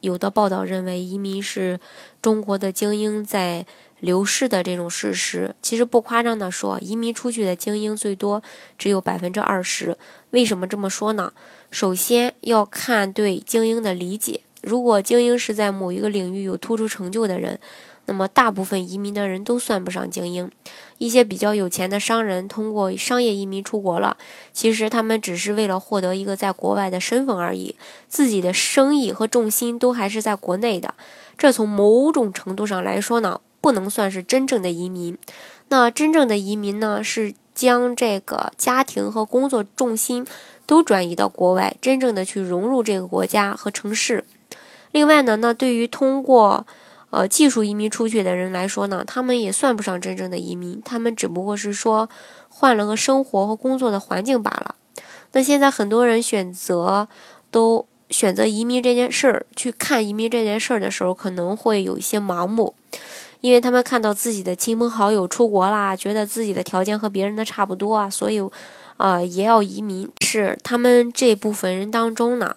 有的报道认为，移民是中国的精英在流失的这种事实。其实不夸张的说，移民出去的精英最多只有百分之二十。为什么这么说呢？首先要看对精英的理解。如果精英是在某一个领域有突出成就的人。那么，大部分移民的人都算不上精英。一些比较有钱的商人通过商业移民出国了，其实他们只是为了获得一个在国外的身份而已，自己的生意和重心都还是在国内的。这从某种程度上来说呢，不能算是真正的移民。那真正的移民呢，是将这个家庭和工作重心都转移到国外，真正的去融入这个国家和城市。另外呢，那对于通过呃，技术移民出去的人来说呢，他们也算不上真正的移民，他们只不过是说换了个生活和工作的环境罢了。那现在很多人选择都选择移民这件事儿，去看移民这件事儿的时候，可能会有一些盲目，因为他们看到自己的亲朋好友出国啦，觉得自己的条件和别人的差不多啊，所以啊也要移民。是他们这部分人当中呢，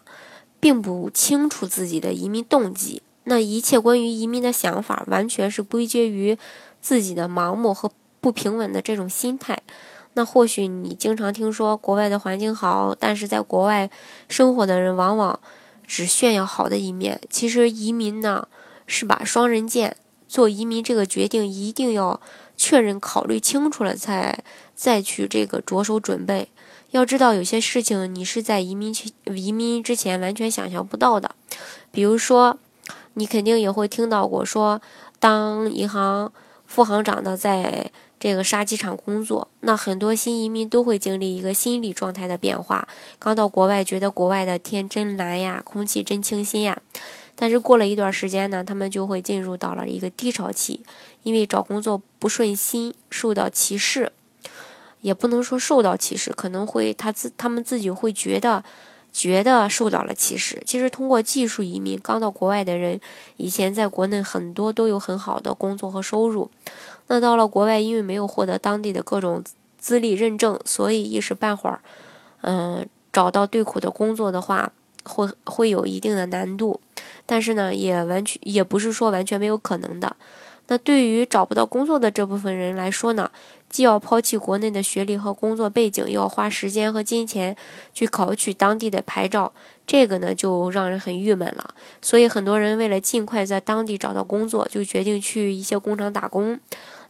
并不清楚自己的移民动机。那一切关于移民的想法，完全是归结于自己的盲目和不平稳的这种心态。那或许你经常听说国外的环境好，但是在国外生活的人往往只炫耀好的一面。其实移民呢是把双刃剑，做移民这个决定一定要确认、考虑清楚了才再去这个着手准备。要知道有些事情你是在移民去移民之前完全想象不到的，比如说。你肯定也会听到过说，当银行副行长的在这个杀鸡场工作，那很多新移民都会经历一个心理状态的变化。刚到国外，觉得国外的天真蓝呀，空气真清新呀，但是过了一段时间呢，他们就会进入到了一个低潮期，因为找工作不顺心，受到歧视，也不能说受到歧视，可能会他自他们自己会觉得。觉得受到了歧视。其实，通过技术移民刚到国外的人，以前在国内很多都有很好的工作和收入。那到了国外，因为没有获得当地的各种资历认证，所以一时半会儿，嗯，找到对口的工作的话，会会有一定的难度。但是呢，也完全也不是说完全没有可能的。那对于找不到工作的这部分人来说呢，既要抛弃国内的学历和工作背景，又要花时间和金钱去考取当地的牌照，这个呢就让人很郁闷了。所以很多人为了尽快在当地找到工作，就决定去一些工厂打工。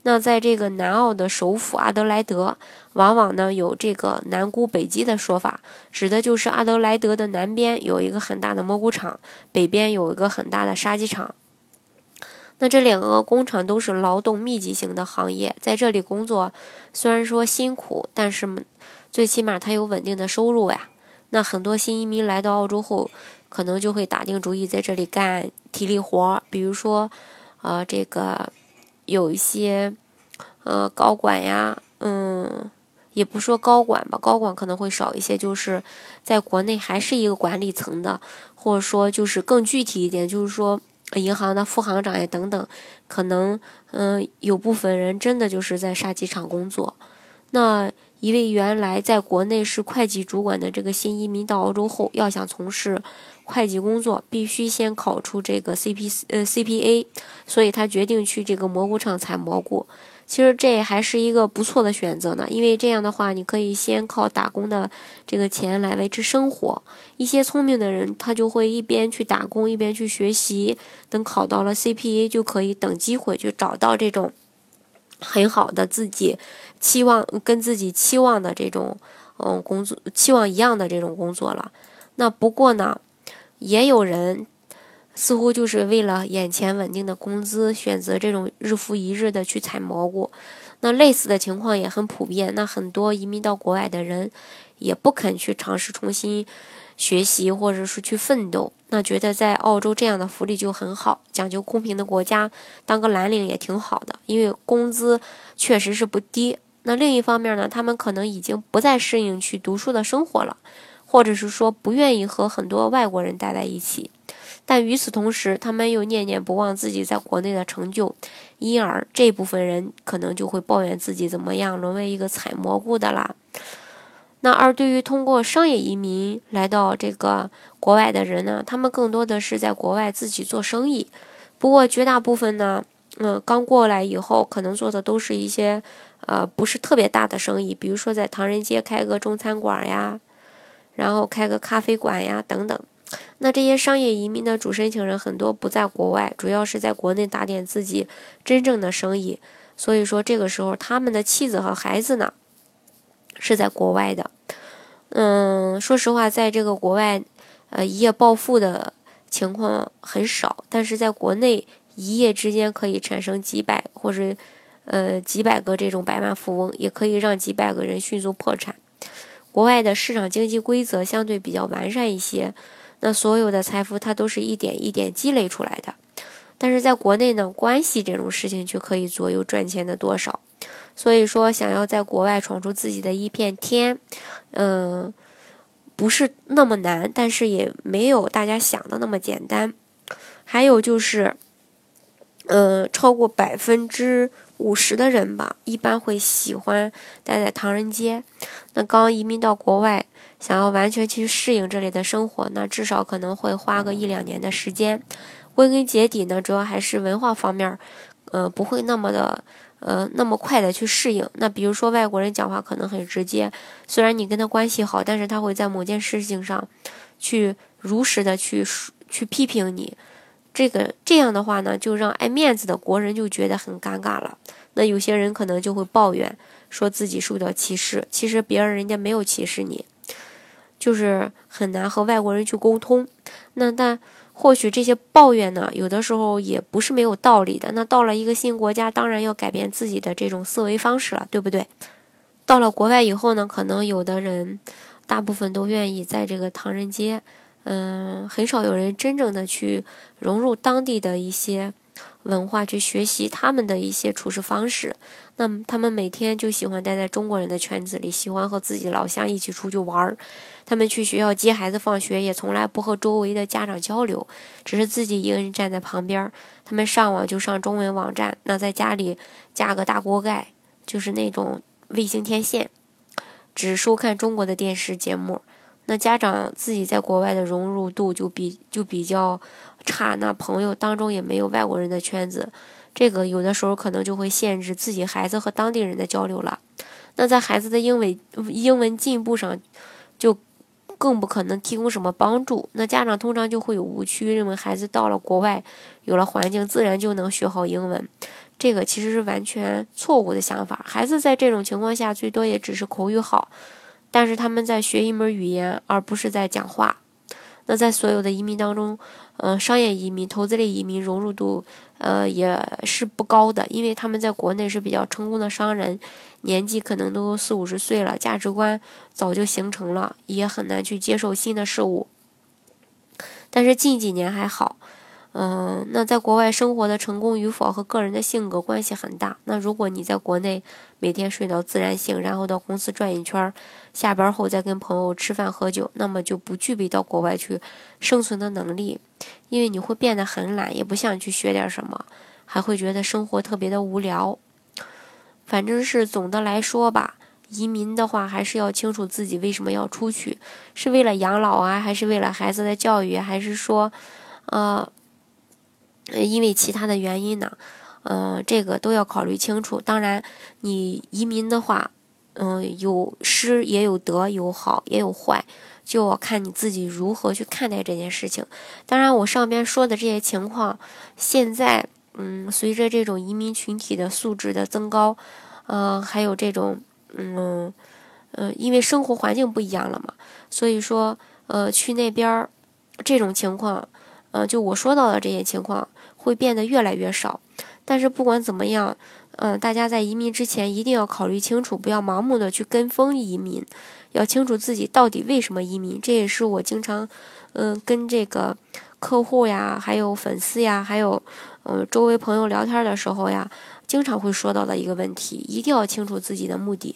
那在这个南澳的首府阿德莱德，往往呢有这个南估北鸡的说法，指的就是阿德莱德的南边有一个很大的蘑菇厂，北边有一个很大的杀鸡场。那这两个工厂都是劳动密集型的行业，在这里工作虽然说辛苦，但是最起码他有稳定的收入呀。那很多新移民来到澳洲后，可能就会打定主意在这里干体力活，比如说，呃，这个有一些呃高管呀，嗯，也不说高管吧，高管可能会少一些，就是在国内还是一个管理层的，或者说就是更具体一点，就是说。银行的副行长呀，等等，可能嗯，有部分人真的就是在杀鸡场工作。那一位原来在国内是会计主管的这个新移民到澳洲后，要想从事会计工作，必须先考出这个 CP 呃 CPA，所以他决定去这个蘑菇厂采蘑菇。其实这还是一个不错的选择呢，因为这样的话，你可以先靠打工的这个钱来维持生活。一些聪明的人，他就会一边去打工，一边去学习，等考到了 CPA，就可以等机会去找到这种很好的自己期望跟自己期望的这种嗯工作期望一样的这种工作了。那不过呢，也有人。似乎就是为了眼前稳定的工资，选择这种日复一日的去采蘑菇。那类似的情况也很普遍。那很多移民到国外的人，也不肯去尝试重新学习或者是去奋斗，那觉得在澳洲这样的福利就很好，讲究公平的国家，当个蓝领也挺好的，因为工资确实是不低。那另一方面呢，他们可能已经不再适应去读书的生活了，或者是说不愿意和很多外国人待在一起。但与此同时，他们又念念不忘自己在国内的成就，因而这部分人可能就会抱怨自己怎么样沦为一个采蘑菇的啦。那而对于通过商业移民来到这个国外的人呢，他们更多的是在国外自己做生意。不过绝大部分呢，嗯，刚过来以后可能做的都是一些呃不是特别大的生意，比如说在唐人街开个中餐馆呀，然后开个咖啡馆呀等等。那这些商业移民的主申请人很多不在国外，主要是在国内打点自己真正的生意。所以说这个时候，他们的妻子和孩子呢是在国外的。嗯，说实话，在这个国外，呃，一夜暴富的情况很少，但是在国内一夜之间可以产生几百或者呃几百个这种百万富翁，也可以让几百个人迅速破产。国外的市场经济规则相对比较完善一些。那所有的财富，它都是一点一点积累出来的，但是在国内呢，关系这种事情就可以左右赚钱的多少。所以说，想要在国外闯出自己的一片天，嗯，不是那么难，但是也没有大家想的那么简单。还有就是，嗯，超过百分之五十的人吧，一般会喜欢待在唐人街。那刚移民到国外。想要完全去适应这里的生活，那至少可能会花个一两年的时间。归根结底呢，主要还是文化方面，呃，不会那么的，呃，那么快的去适应。那比如说外国人讲话可能很直接，虽然你跟他关系好，但是他会在某件事情上，去如实的去去批评你。这个这样的话呢，就让爱面子的国人就觉得很尴尬了。那有些人可能就会抱怨，说自己受到歧视，其实别人人家没有歧视你。就是很难和外国人去沟通，那但或许这些抱怨呢，有的时候也不是没有道理的。那到了一个新国家，当然要改变自己的这种思维方式了，对不对？到了国外以后呢，可能有的人，大部分都愿意在这个唐人街，嗯，很少有人真正的去融入当地的一些。文化去学习他们的一些处事方式，那他们每天就喜欢待在中国人的圈子里，喜欢和自己老乡一起出去玩儿。他们去学校接孩子放学，也从来不和周围的家长交流，只是自己一个人站在旁边。他们上网就上中文网站，那在家里架个大锅盖，就是那种卫星天线，只收看中国的电视节目。那家长自己在国外的融入度就比就比较差，那朋友当中也没有外国人的圈子，这个有的时候可能就会限制自己孩子和当地人的交流了。那在孩子的英文英文进步上，就更不可能提供什么帮助。那家长通常就会有误区，认为孩子到了国外，有了环境，自然就能学好英文，这个其实是完全错误的想法。孩子在这种情况下，最多也只是口语好。但是他们在学一门语言，而不是在讲话。那在所有的移民当中，嗯，商业移民、投资类移民融入度，呃，也是不高的，因为他们在国内是比较成功的商人，年纪可能都四五十岁了，价值观早就形成了，也很难去接受新的事物。但是近几年还好。嗯，那在国外生活的成功与否和个人的性格关系很大。那如果你在国内每天睡到自然醒，然后到公司转一圈，下班后再跟朋友吃饭喝酒，那么就不具备到国外去生存的能力，因为你会变得很懒，也不想去学点什么，还会觉得生活特别的无聊。反正是总的来说吧，移民的话还是要清楚自己为什么要出去，是为了养老啊，还是为了孩子的教育，还是说，呃。因为其他的原因呢，嗯，这个都要考虑清楚。当然，你移民的话，嗯，有失也有得，有好也有坏，就要看你自己如何去看待这件事情。当然，我上边说的这些情况，现在，嗯，随着这种移民群体的素质的增高，嗯，还有这种，嗯，嗯，因为生活环境不一样了嘛，所以说，呃，去那边儿这种情况。嗯，就我说到的这些情况会变得越来越少，但是不管怎么样，嗯，大家在移民之前一定要考虑清楚，不要盲目的去跟风移民，要清楚自己到底为什么移民。这也是我经常，嗯，跟这个客户呀，还有粉丝呀，还有，嗯，周围朋友聊天的时候呀，经常会说到的一个问题，一定要清楚自己的目的。